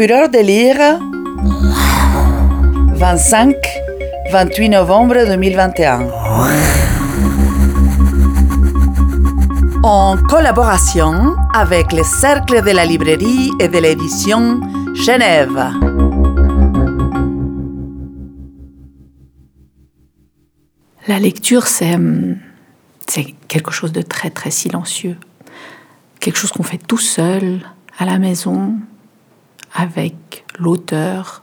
Fureur de lire 25-28 novembre 2021. En collaboration avec le Cercle de la librairie et de l'édition Genève. La lecture, c'est c'est quelque chose de très très silencieux, quelque chose qu'on fait tout seul à la maison avec l'auteur.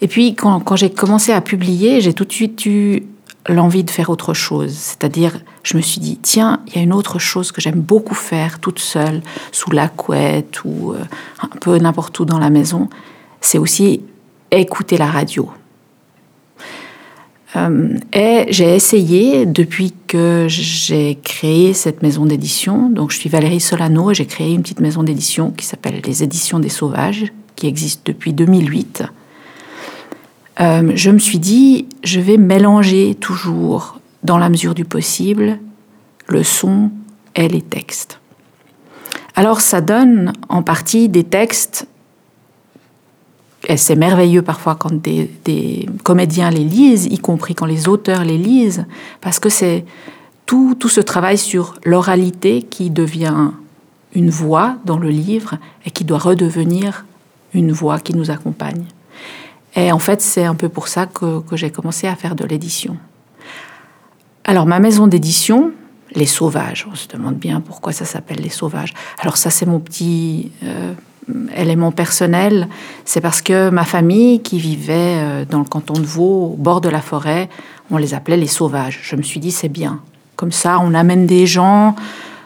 Et puis quand, j'ai commencé à publier, j'ai tout de suite eu l'envie de faire autre chose. C'est-à-dire, je me suis dit, tiens, il y a une autre chose que j'aime beaucoup faire toute seule, sous la couette ou euh, un peu n'importe où dans la maison, c'est aussi écouter la radio. Euh, et j'ai essayé, depuis que j'ai créé cette maison d'édition, donc je suis Valérie Solano et j'ai créé une petite maison d'édition qui s'appelle les Éditions des Sauvages, qui existe depuis 2008. Euh, je me suis dit, je vais mélanger toujours, dans la mesure du possible, le son et les textes. Alors ça donne en partie des textes c'est merveilleux parfois quand des, comédiens les lisent, y compris quand les auteurs les lisent, parce que c'est tout, tout ce travail sur l'oralité qui devient une voix dans le livre et qui doit redevenir une voix qui nous accompagne. Et en fait, c'est un peu pour ça que, j'ai commencé à faire de l'édition. Alors, ma maison d'édition, Les Sauvages, on se demande bien pourquoi ça s'appelle Les Sauvages. Alors, ça, c'est mon petit euh, élément personnel, c'est parce que ma famille qui vivait euh, dans le canton de Vaud, au bord de la forêt, on les appelait les sauvages. Je me suis dit, c'est bien. Comme ça, on amène des gens,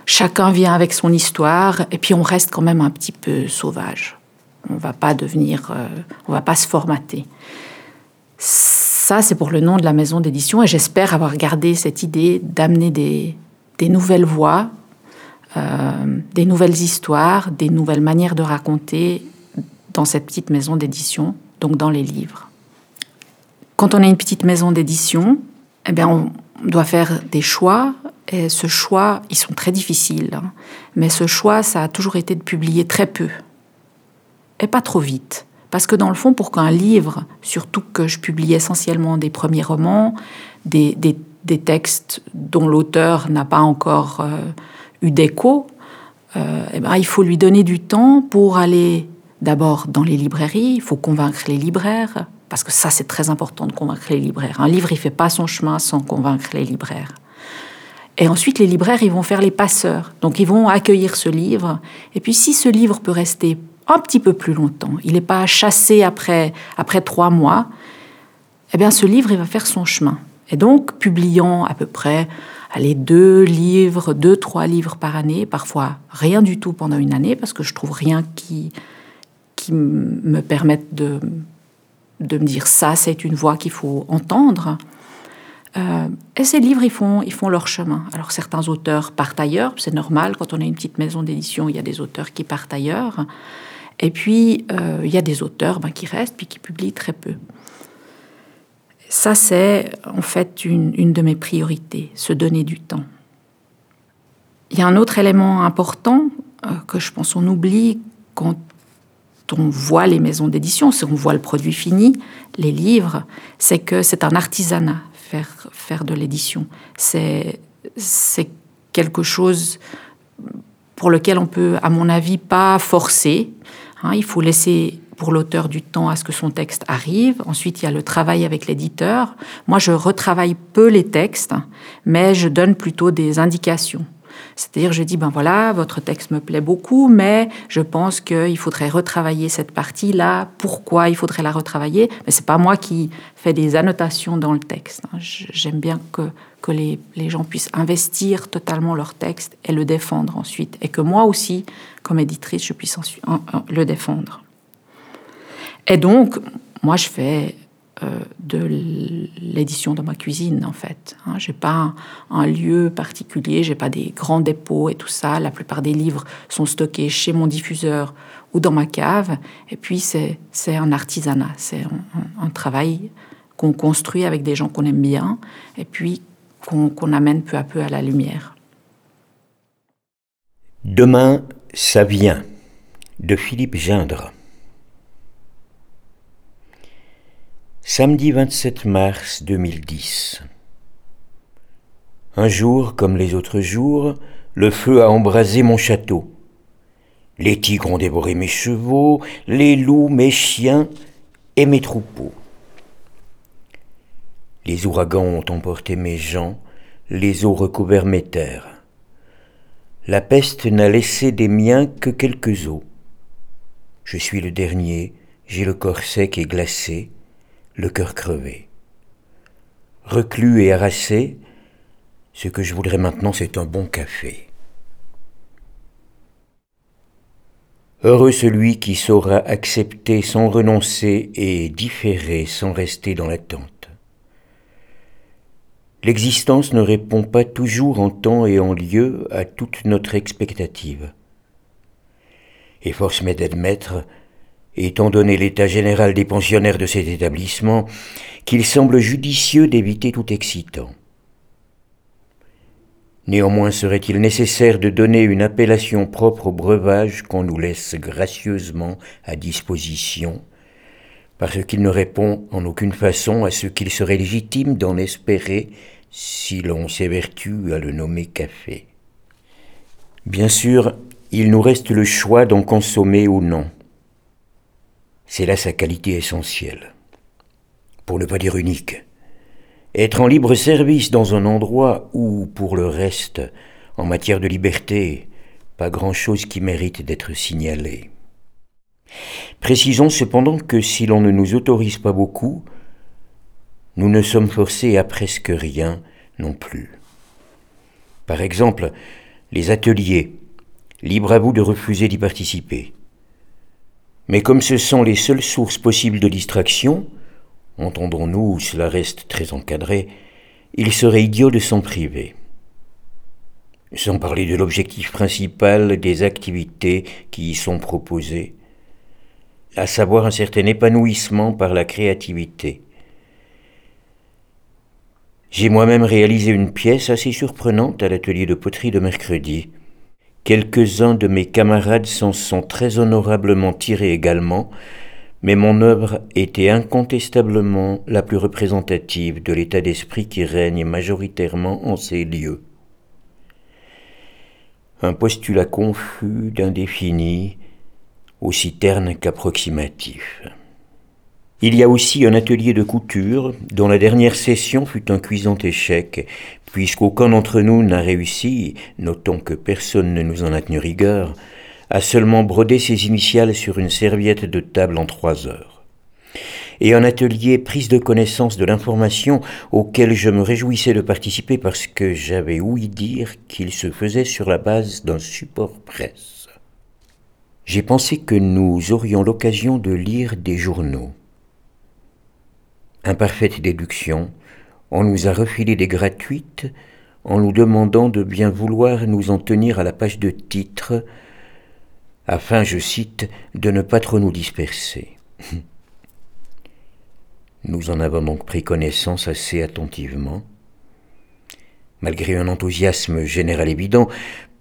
chacun vient avec son histoire, et puis on reste quand même un petit peu sauvage. On va pas devenir, euh, on va pas se formater. Ça, c'est pour le nom de la maison d'édition, et j'espère avoir gardé cette idée d'amener des, des nouvelles voix des nouvelles histoires, des nouvelles manières de raconter dans cette petite maison d'édition, donc dans les livres. Quand on a une petite maison d'édition, eh bien, on doit faire des choix. Et ce choix, ils sont très difficiles. Hein. mais ce choix, ça a toujours été de publier très peu. Et pas trop vite. Parce que dans le fond, pour qu'un livre, surtout que je publie essentiellement des premiers romans, des, textes dont l'auteur n'a pas encore euh, eu d'écho, euh, eh ben, il faut lui donner du temps pour aller d'abord dans les librairies, il faut convaincre les libraires, parce que ça c'est très important de convaincre les libraires. Un livre, il fait pas son chemin sans convaincre les libraires. Et ensuite, les libraires, ils vont faire les passeurs. Donc, ils vont accueillir ce livre. Et puis, si ce livre peut rester un petit peu plus longtemps, il n'est pas chassé après, après trois mois, eh bien, ce livre, il va faire son chemin. Et donc, publiant à peu près allez, deux livres, deux, trois livres par année, parfois rien du tout pendant une année, parce que je trouve rien qui, qui me permette de, de me dire ça, c'est une voix qu'il faut entendre. Euh, et ces livres, ils font, ils font leur chemin. Alors certains auteurs partent ailleurs, c'est normal, quand on a une petite maison d'édition, il y a des auteurs qui partent ailleurs. Et puis, euh, il y a des auteurs ben, qui restent, puis qui publient très peu. Ça, c'est en fait une, de mes priorités, se donner du temps. Il y a un autre élément important euh, que je pense on oublie quand on voit les maisons d'édition, si on voit le produit fini, les livres, c'est que c'est un artisanat, faire, faire de l'édition. C'est, c'est quelque chose pour lequel on peut, à mon avis, pas forcer. Hein. il faut laisser pour l'auteur du temps à ce que son texte arrive. Ensuite, il y a le travail avec l'éditeur. Moi, je retravaille peu les textes, mais je donne plutôt des indications. C'est-à-dire, je dis, ben voilà, votre texte me plaît beaucoup, mais je pense qu'il faudrait retravailler cette partie-là. Pourquoi il faudrait la retravailler? Mais c'est pas moi qui fais des annotations dans le texte. J'aime bien que, que les, les, gens puissent investir totalement leur texte et le défendre ensuite. Et que moi aussi, comme éditrice, je puisse le défendre. Et donc, moi, je fais euh, de l'édition dans ma cuisine, en fait. Hein. j'ai pas un, lieu particulier, j'ai pas des grands dépôts et tout ça. La plupart des livres sont stockés chez mon diffuseur ou dans ma cave. Et puis, c'est un artisanat, c'est un, travail qu'on construit avec des gens qu'on aime bien et puis qu'on amène peu à peu à la lumière. Demain, ça vient, de Philippe Gindre. Samedi 27 mars 2010. Un jour, comme les autres jours, le feu a embrasé mon château. Les tigres ont dévoré mes chevaux, les loups mes chiens et mes troupeaux. Les ouragans ont emporté mes gens, les eaux recouverts mes terres. La peste n'a laissé des miens que quelques os. Je suis le dernier, j'ai le corps sec et glacé, le cœur crevé. Reclus et harassé, ce que je voudrais maintenant, c'est un bon café. Heureux celui qui saura accepter sans renoncer et différer sans rester dans l'attente. L'existence ne répond pas toujours en temps et en lieu à toute notre expectative. Et force m'est d'admettre étant donné l'état général des pensionnaires de cet établissement, qu'il semble judicieux d'éviter tout excitant. Néanmoins serait-il nécessaire de donner une appellation propre au breuvage qu'on nous laisse gracieusement à disposition, parce qu'il ne répond en aucune façon à ce qu'il serait légitime d'en espérer si l'on s'évertue à le nommer café? Bien sûr, il nous reste le choix d'en consommer ou non. C'est là sa qualité essentielle, pour ne pas dire unique. Être en libre service dans un endroit où, pour le reste, en matière de liberté, pas grand-chose qui mérite d'être signalé. Précisons cependant que si l'on ne nous autorise pas beaucoup, nous ne sommes forcés à presque rien non plus. Par exemple, les ateliers, libre à vous de refuser d'y participer. Mais comme ce sont les seules sources possibles de distraction, entendons-nous, cela reste très encadré, il serait idiot de s'en priver. Sans parler de l'objectif principal des activités qui y sont proposées, à savoir un certain épanouissement par la créativité. J'ai moi-même réalisé une pièce assez surprenante à l'atelier de poterie de mercredi, Quelques-uns de mes camarades s'en sont très honorablement tirés également, mais mon œuvre était incontestablement la plus représentative de l'état d'esprit qui règne majoritairement en ces lieux. Un postulat confus d'indéfini, aussi terne qu'approximatif. Il y a aussi un atelier de couture dont la dernière session fut un cuisant échec, puisqu'aucun d'entre nous n'a réussi, notons que personne ne nous en a tenu rigueur, à seulement broder ses initiales sur une serviette de table en trois heures. Et un atelier prise de connaissance de l'information auquel je me réjouissais de participer parce que j'avais ouï dire qu'il se faisait sur la base d'un support presse. J'ai pensé que nous aurions l'occasion de lire des journaux Imparfaite déduction, on nous a refilé des gratuites en nous demandant de bien vouloir nous en tenir à la page de titre, afin, je cite, de ne pas trop nous disperser. Nous en avons donc pris connaissance assez attentivement. Malgré un enthousiasme général évident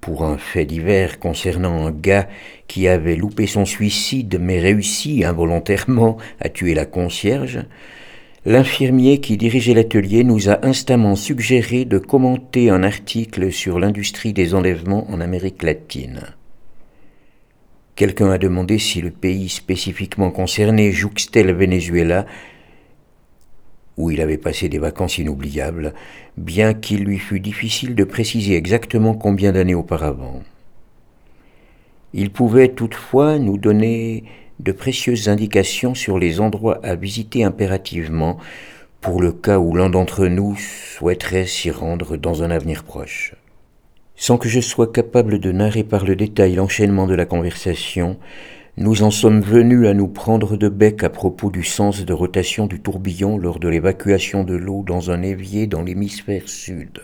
pour un fait divers concernant un gars qui avait loupé son suicide mais réussi involontairement à tuer la concierge, L'infirmier qui dirigeait l'atelier nous a instamment suggéré de commenter un article sur l'industrie des enlèvements en Amérique latine. Quelqu'un a demandé si le pays spécifiquement concerné jouxtait le Venezuela, où il avait passé des vacances inoubliables, bien qu'il lui fût difficile de préciser exactement combien d'années auparavant. Il pouvait toutefois nous donner de précieuses indications sur les endroits à visiter impérativement pour le cas où l'un d'entre nous souhaiterait s'y rendre dans un avenir proche. Sans que je sois capable de narrer par le détail l'enchaînement de la conversation, nous en sommes venus à nous prendre de bec à propos du sens de rotation du tourbillon lors de l'évacuation de l'eau dans un évier dans l'hémisphère sud.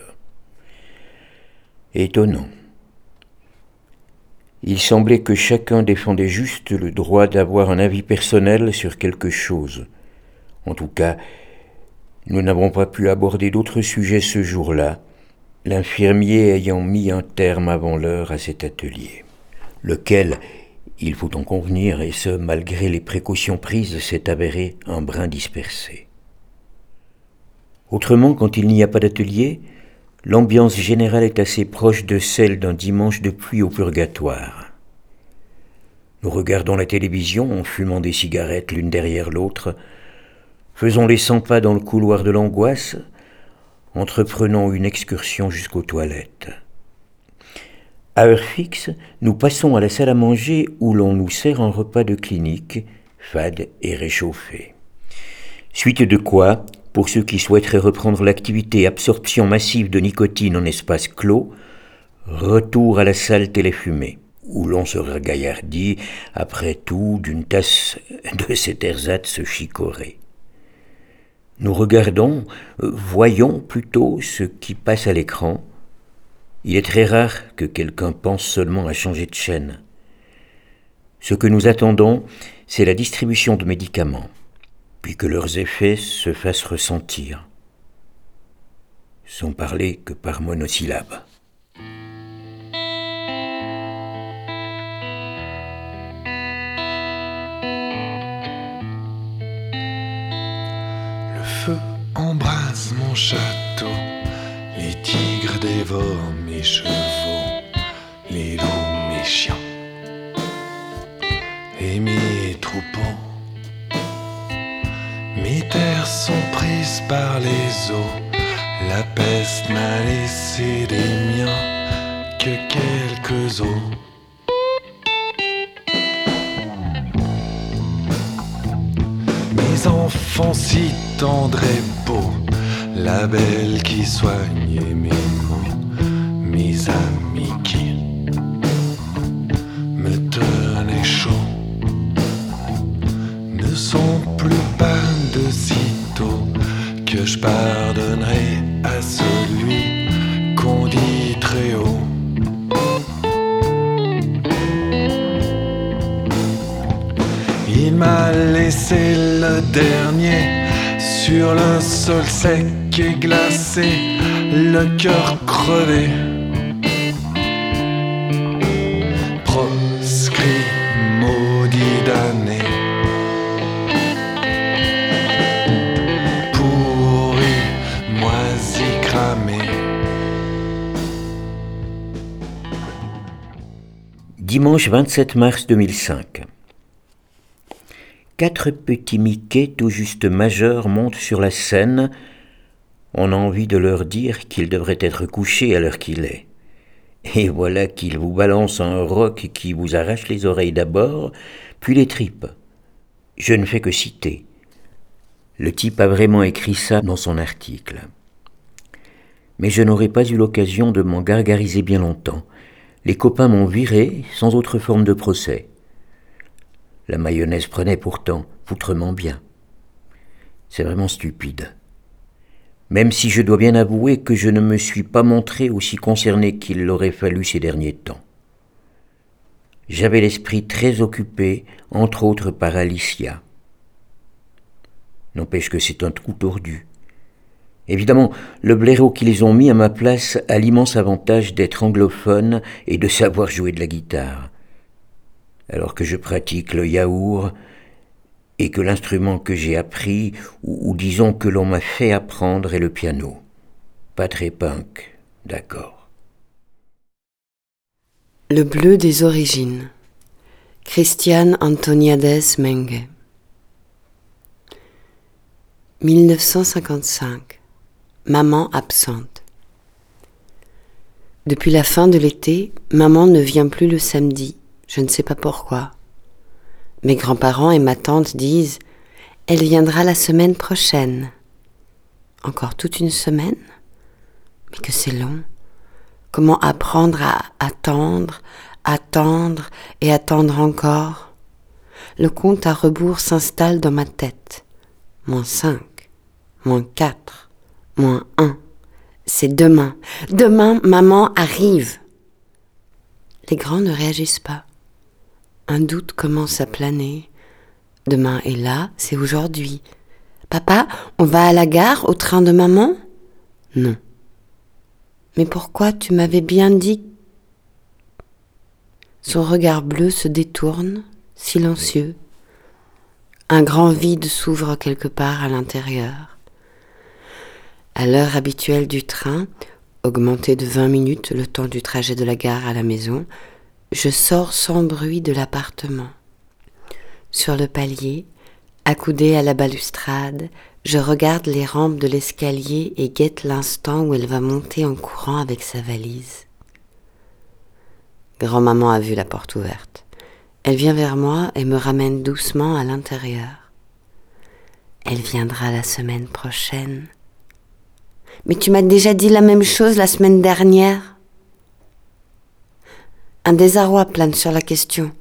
Étonnant. Il semblait que chacun défendait juste le droit d'avoir un avis personnel sur quelque chose. En tout cas, nous n'avons pas pu aborder d'autres sujets ce jour-là, l'infirmier ayant mis un terme avant l'heure à cet atelier, lequel, il faut en convenir, et ce malgré les précautions prises, s'est avéré un brin dispersé. Autrement, quand il n'y a pas d'atelier, l'ambiance générale est assez proche de celle d'un dimanche de pluie au purgatoire. Nous regardons la télévision en fumant des cigarettes l'une derrière l'autre, faisons les cent pas dans le couloir de l'angoisse, entreprenant une excursion jusqu'aux toilettes. À heure fixe, nous passons à la salle à manger où l'on nous sert un repas de clinique, fade et réchauffé. Suite de quoi, pour ceux qui souhaiteraient reprendre l'activité absorption massive de nicotine en espace clos, retour à la salle téléfumée, où l'on se ragaillardit, après tout, d'une tasse de cet ersatz chicoré. Nous regardons, euh, voyons plutôt ce qui passe à l'écran. Il est très rare que quelqu'un pense seulement à changer de chaîne. Ce que nous attendons, c'est la distribution de médicaments puis que leurs effets se fassent ressentir, sans parler que par monosyllabes. Le feu embrase mon château, les tigres dévorent mes chevaux, La peste n'a laissé des miens que quelques os. Mes enfants si tendres et beaux, la belle qui soignait dernier sur le sol sec et glacé, le cœur crevé. Proscrit, maudit damné. Pourri, moisi, cramé. Dimanche 27 mars 2005. Quatre petits Mickey tout juste majeurs montent sur la scène. On a envie de leur dire qu'ils devraient être couchés à l'heure qu'il est. Et voilà qu'ils vous balancent un roc qui vous arrache les oreilles d'abord, puis les tripes. Je ne fais que citer. Le type a vraiment écrit ça dans son article. Mais je n'aurais pas eu l'occasion de m'en gargariser bien longtemps. Les copains m'ont viré sans autre forme de procès. La mayonnaise prenait pourtant foutrement bien. C'est vraiment stupide. Même si je dois bien avouer que je ne me suis pas montré aussi concerné qu'il l'aurait fallu ces derniers temps. J'avais l'esprit très occupé, entre autres par Alicia. N'empêche que c'est un trou tordu. Évidemment, le blaireau qu'ils ont mis à ma place a l'immense avantage d'être anglophone et de savoir jouer de la guitare alors que je pratique le yaourt et que l'instrument que j'ai appris, ou, disons que l'on m'a fait apprendre, est le piano. Pas très punk, d'accord. Le bleu des origines. Christiane Antoniades Menge. 1955. Maman absente. Depuis la fin de l'été, maman ne vient plus le samedi. Je ne sais pas pourquoi. Mes grands-parents et ma tante disent Elle viendra la semaine prochaine. Encore toute une semaine? Mais que c'est long. Comment apprendre à attendre, attendre et attendre encore? Le compte à rebours s'installe dans ma tête. Moins cinq, moins quatre, moins un. C'est demain. Demain, maman arrive. Les grands ne réagissent pas. Un doute commence à planer. Demain est là, c'est aujourd'hui. Papa, on va à la gare au train de maman? Non. Mais pourquoi tu m'avais bien dit? Son regard bleu se détourne, silencieux. Un grand vide s'ouvre quelque part à l'intérieur. À l'heure habituelle du train, augmentée de 20 minutes le temps du trajet de la gare à la maison, je sors sans bruit de l'appartement. Sur le palier, accoudée à la balustrade, je regarde les rampes de l'escalier et guette l'instant où elle va monter en courant avec sa valise. Grand-maman a vu la porte ouverte. Elle vient vers moi et me ramène doucement à l'intérieur. Elle viendra la semaine prochaine. Mais tu m'as déjà dit la même chose la semaine dernière. Un désarroi plane sur la question.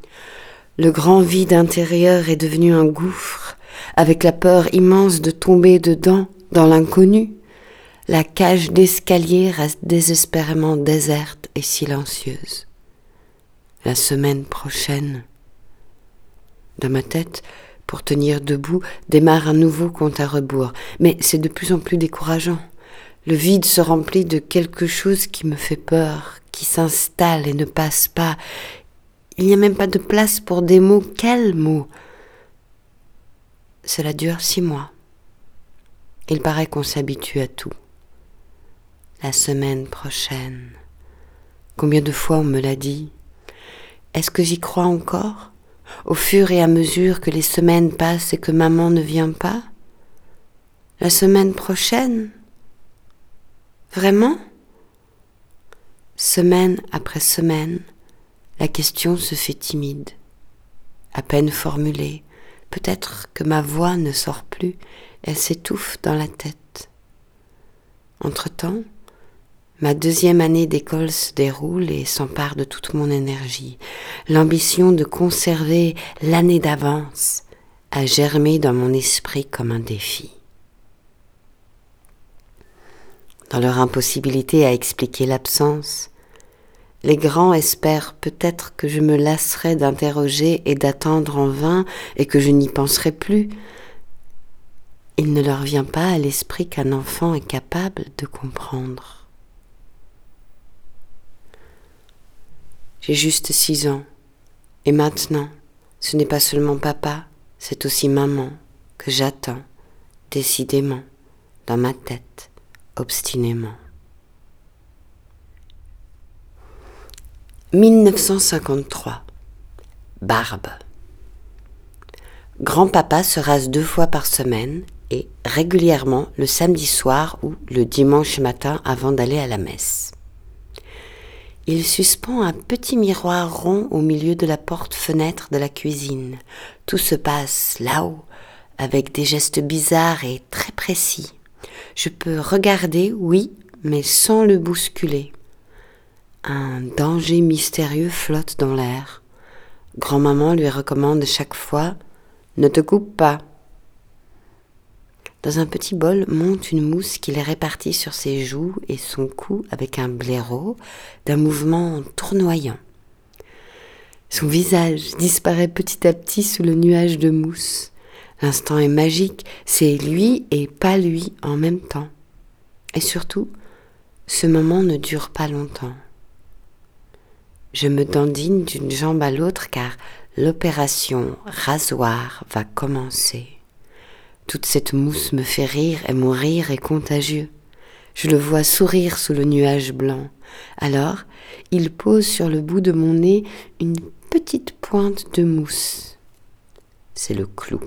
Le grand vide intérieur est devenu un gouffre, avec la peur immense de tomber dedans, dans l'inconnu. La cage d'escalier reste désespérément déserte et silencieuse. La semaine prochaine. Dans ma tête, pour tenir debout, démarre un nouveau compte à rebours, mais c'est de plus en plus décourageant. Le vide se remplit de quelque chose qui me fait peur, qui s'installe et ne passe pas. Il n'y a même pas de place pour des mots. Quels mots? Cela dure six mois. Il paraît qu'on s'habitue à tout. La semaine prochaine. Combien de fois on me l'a dit? Est-ce que j'y crois encore? Au fur et à mesure que les semaines passent et que maman ne vient pas? La semaine prochaine? Vraiment? Semaine après semaine, la question se fait timide, à peine formulée. Peut-être que ma voix ne sort plus, elle s'étouffe dans la tête. Entre-temps, ma deuxième année d'école se déroule et s'empare de toute mon énergie. L'ambition de conserver l'année d'avance a germé dans mon esprit comme un défi. Dans leur impossibilité à expliquer l'absence. Les grands espèrent peut-être que je me lasserai d'interroger et d'attendre en vain et que je n'y penserai plus. Il ne leur vient pas à l'esprit qu'un enfant est capable de comprendre. J'ai juste six ans, et maintenant, ce n'est pas seulement papa, c'est aussi maman que j'attends, décidément, dans ma tête obstinément. 1953. Barbe. Grand-papa se rase deux fois par semaine et régulièrement le samedi soir ou le dimanche matin avant d'aller à la messe. Il suspend un petit miroir rond au milieu de la porte-fenêtre de la cuisine. Tout se passe là-haut, avec des gestes bizarres et très précis. Je peux regarder, oui, mais sans le bousculer. Un danger mystérieux flotte dans l'air. Grand-maman lui recommande chaque fois Ne te coupe pas. Dans un petit bol monte une mousse qu'il répartit sur ses joues et son cou avec un blaireau d'un mouvement tournoyant. Son visage disparaît petit à petit sous le nuage de mousse. L'instant est magique, c'est lui et pas lui en même temps. Et surtout, ce moment ne dure pas longtemps. Je me dandine d'une jambe à l'autre car l'opération rasoir va commencer. Toute cette mousse me fait rire et mon rire est contagieux. Je le vois sourire sous le nuage blanc. Alors, il pose sur le bout de mon nez une petite pointe de mousse. C'est le clou.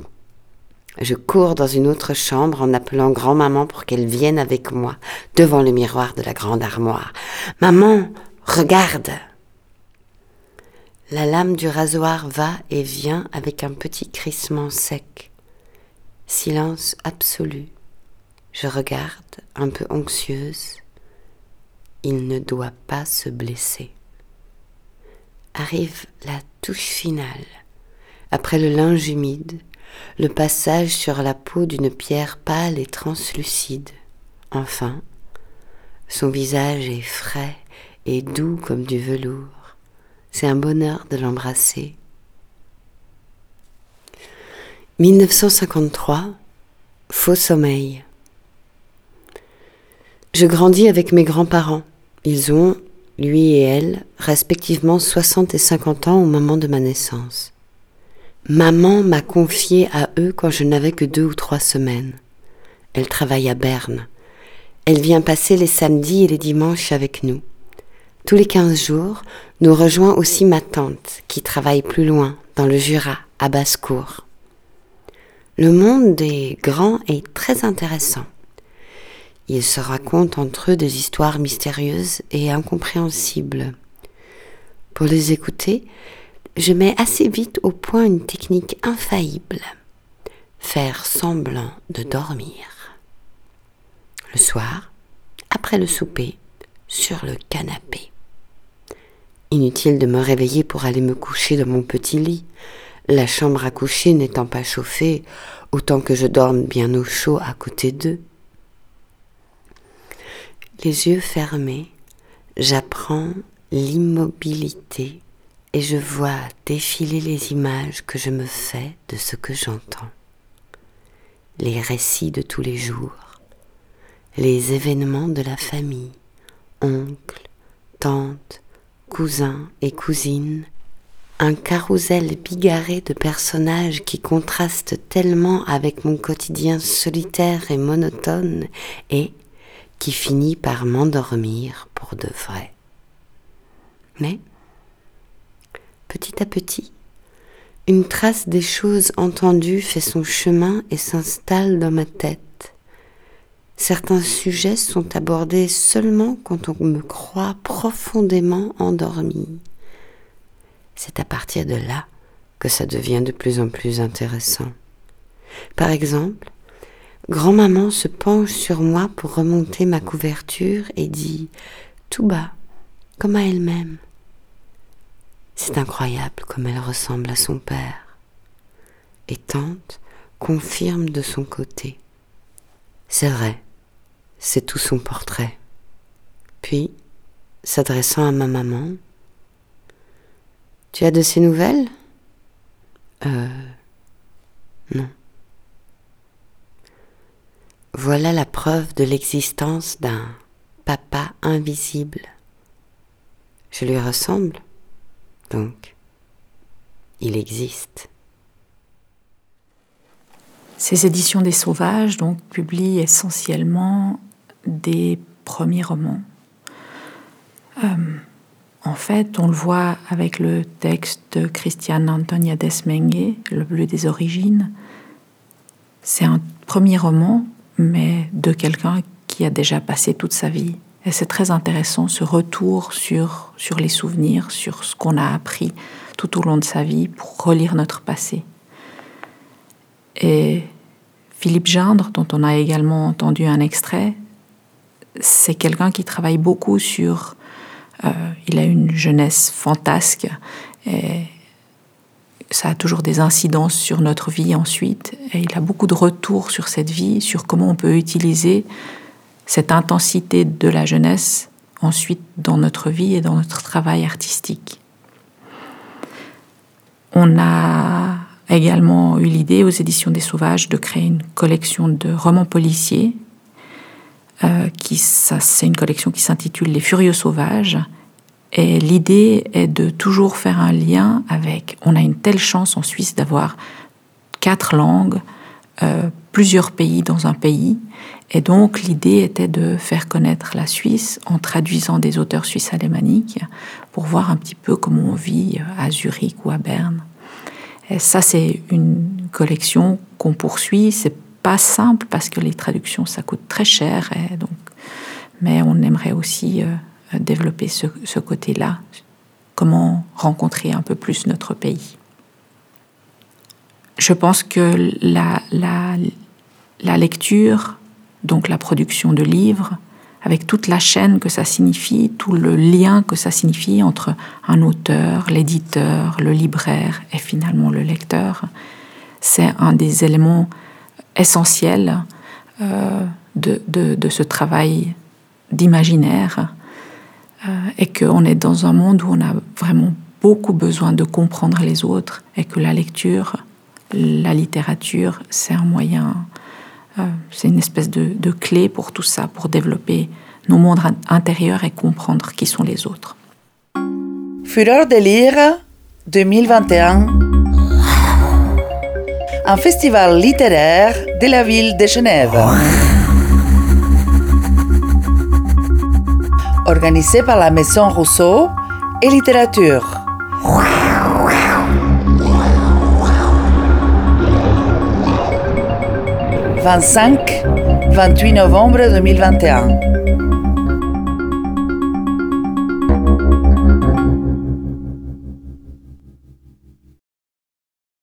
Je cours dans une autre chambre en appelant grand-maman pour qu'elle vienne avec moi devant le miroir de la grande armoire. Maman, regarde. La lame du rasoir va et vient avec un petit crissement sec. Silence absolu. Je regarde, un peu anxieuse. Il ne doit pas se blesser. Arrive la touche finale. Après le linge humide, le passage sur la peau d'une pierre pâle et translucide. Enfin, son visage est frais et doux comme du velours. C'est un bonheur de l'embrasser. 1953, Faux sommeil. Je grandis avec mes grands-parents. Ils ont, lui et elle, respectivement 60 et 50 ans au moment de ma naissance. Maman m'a confié à eux quand je n'avais que deux ou trois semaines. Elle travaille à Berne. Elle vient passer les samedis et les dimanches avec nous. Tous les quinze jours, nous rejoint aussi ma tante, qui travaille plus loin, dans le Jura, à Basse-Cour. Le monde des grands est très intéressant. Ils se racontent entre eux des histoires mystérieuses et incompréhensibles. Pour les écouter, je mets assez vite au point une technique infaillible. Faire semblant de dormir. Le soir, après le souper, sur le canapé. Inutile de me réveiller pour aller me coucher dans mon petit lit, la chambre à coucher n'étant pas chauffée, autant que je dorme bien au chaud à côté d'eux. Les yeux fermés, j'apprends l'immobilité et je vois défiler les images que je me fais de ce que j'entends. Les récits de tous les jours, les événements de la famille, oncles, tantes, cousins et cousines, un carrousel bigarré de personnages qui contrastent tellement avec mon quotidien solitaire et monotone et, qui finit par m'endormir pour de vrai. Mais, petit à petit, une trace des choses entendues fait son chemin et s'installe dans ma tête. Certains sujets sont abordés seulement quand on me croit profondément endormi. C'est à partir de là que ça devient de plus en plus intéressant. Par exemple, Grand-maman se penche sur moi pour remonter ma couverture et dit tout bas, comme à elle-même. C'est incroyable comme elle ressemble à son père. Et tante confirme de son côté. C'est vrai, c'est tout son portrait. Puis, s'adressant à ma maman, Tu as de ces nouvelles? Euh. Non. Voilà la preuve de l'existence d'un papa invisible. Je lui ressemble, donc il existe. Ces éditions des Sauvages donc publient essentiellement des premiers romans. Euh, en fait, on le voit avec le texte de Christiane Antonia Desmengue, Le bleu des origines. C'est un premier roman mais de quelqu'un qui a déjà passé toute sa vie. Et c'est très intéressant ce retour sur, sur les souvenirs, sur ce qu'on a appris tout au long de sa vie pour relire notre passé. Et Philippe Gindre, dont on a également entendu un extrait, c'est quelqu'un qui travaille beaucoup sur... Euh, il a une jeunesse fantasque et ça a toujours des incidences sur notre vie ensuite. Et il a beaucoup de retours sur cette vie, sur comment on peut utiliser cette intensité de la jeunesse ensuite dans notre vie et dans notre travail artistique. On a également eu l'idée aux éditions des Sauvages de créer une collection de romans policiers. Euh, c'est une collection qui s'intitule Les Furieux Sauvages et l'idée est de toujours faire un lien avec, on a une telle chance en Suisse d'avoir quatre langues, euh, plusieurs pays dans un pays. Et donc l'idée était de faire connaître la Suisse en traduisant des auteurs suisses alémaniques pour voir un petit peu comment on vit à Zurich ou à Berne. Et ça, c'est une collection qu'on poursuit. C'est pas simple parce que les traductions, ça coûte très cher. Donc, mais on aimerait aussi euh, développer ce, côté-là, comment rencontrer un peu plus notre pays. Je pense que la, la lecture, donc la production de livres, avec toute la chaîne que ça signifie, tout le lien que ça signifie entre un auteur, l'éditeur, le libraire et finalement le lecteur, c'est un des éléments essentiels euh, de, de, de, ce travail d'imaginaire euh, et qu'on est dans un monde où on a vraiment beaucoup besoin de comprendre les autres et que la lecture, la littérature, c'est un moyen, c'est une espèce de, clé pour tout ça, pour développer nos mondes intérieurs et comprendre qui sont les autres. Fureur de lire 2021 un festival littéraire de la ville de Genève. organisé par la Maison Rousseau et Littérature. 25-28 novembre 2021.